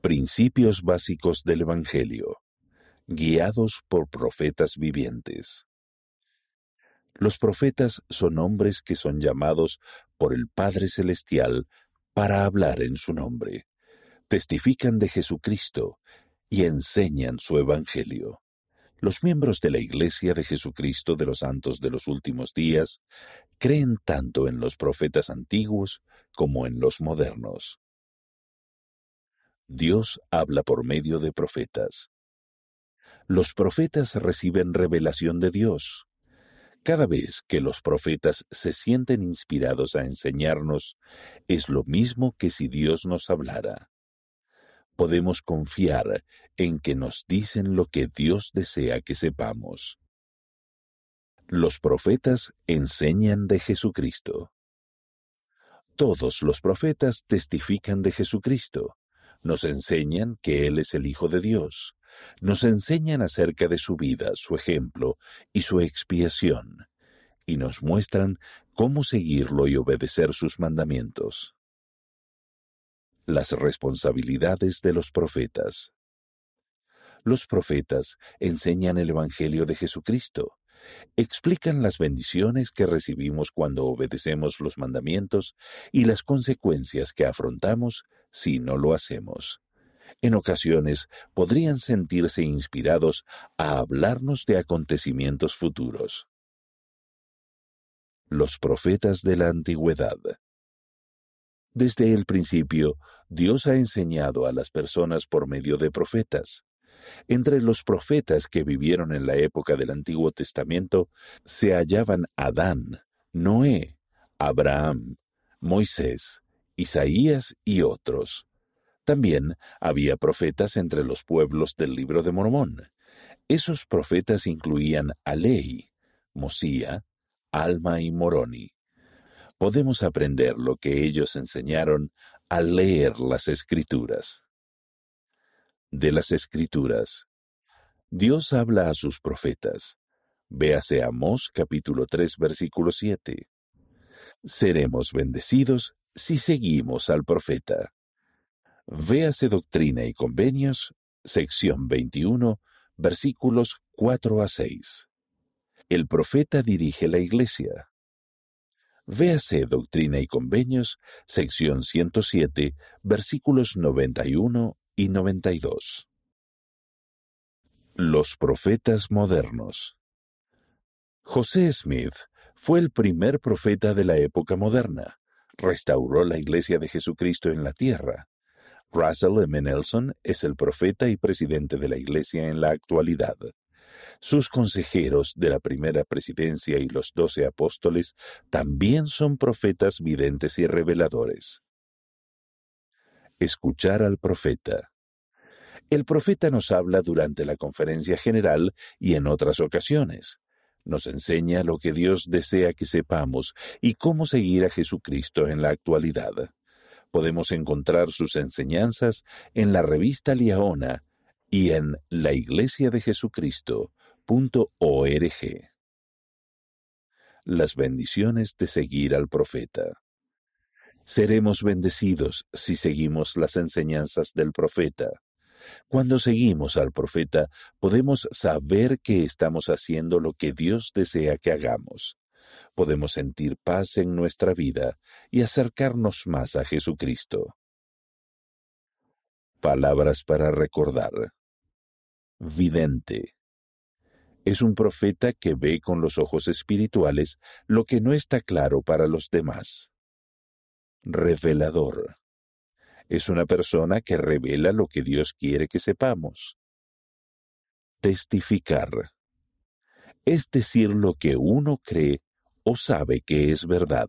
Principios básicos del Evangelio, guiados por profetas vivientes. Los profetas son hombres que son llamados por el Padre Celestial para hablar en su nombre, testifican de Jesucristo y enseñan su Evangelio. Los miembros de la Iglesia de Jesucristo de los Santos de los Últimos Días creen tanto en los profetas antiguos como en los modernos. Dios habla por medio de profetas. Los profetas reciben revelación de Dios. Cada vez que los profetas se sienten inspirados a enseñarnos, es lo mismo que si Dios nos hablara podemos confiar en que nos dicen lo que Dios desea que sepamos. Los profetas enseñan de Jesucristo. Todos los profetas testifican de Jesucristo. Nos enseñan que Él es el Hijo de Dios. Nos enseñan acerca de su vida, su ejemplo y su expiación. Y nos muestran cómo seguirlo y obedecer sus mandamientos. Las responsabilidades de los profetas. Los profetas enseñan el Evangelio de Jesucristo, explican las bendiciones que recibimos cuando obedecemos los mandamientos y las consecuencias que afrontamos si no lo hacemos. En ocasiones podrían sentirse inspirados a hablarnos de acontecimientos futuros. Los profetas de la antigüedad. Desde el principio, Dios ha enseñado a las personas por medio de profetas. Entre los profetas que vivieron en la época del Antiguo Testamento se hallaban Adán, Noé, Abraham, Moisés, Isaías y otros. También había profetas entre los pueblos del libro de Mormón. Esos profetas incluían a Ley, Mosía, Alma y Moroni podemos aprender lo que ellos enseñaron al leer las escrituras. De las escrituras. Dios habla a sus profetas. Véase Amós capítulo 3 versículo 7. Seremos bendecidos si seguimos al profeta. Véase Doctrina y Convenios, sección 21, versículos 4 a 6. El profeta dirige la iglesia. Véase Doctrina y Convenios, sección 107, versículos 91 y 92. Los profetas modernos. José Smith fue el primer profeta de la época moderna. Restauró la Iglesia de Jesucristo en la tierra. Russell M. Nelson es el profeta y presidente de la Iglesia en la actualidad. Sus consejeros de la primera presidencia y los doce apóstoles también son profetas videntes y reveladores. Escuchar al profeta. El profeta nos habla durante la conferencia general y en otras ocasiones. Nos enseña lo que Dios desea que sepamos y cómo seguir a Jesucristo en la actualidad. Podemos encontrar sus enseñanzas en la revista Liaona y en la Iglesia de Jesucristo, las bendiciones de seguir al profeta. Seremos bendecidos si seguimos las enseñanzas del profeta. Cuando seguimos al profeta, podemos saber que estamos haciendo lo que Dios desea que hagamos. Podemos sentir paz en nuestra vida y acercarnos más a Jesucristo. Palabras para recordar. Vidente es un profeta que ve con los ojos espirituales lo que no está claro para los demás. Revelador. Es una persona que revela lo que Dios quiere que sepamos. Testificar. Es decir lo que uno cree o sabe que es verdad.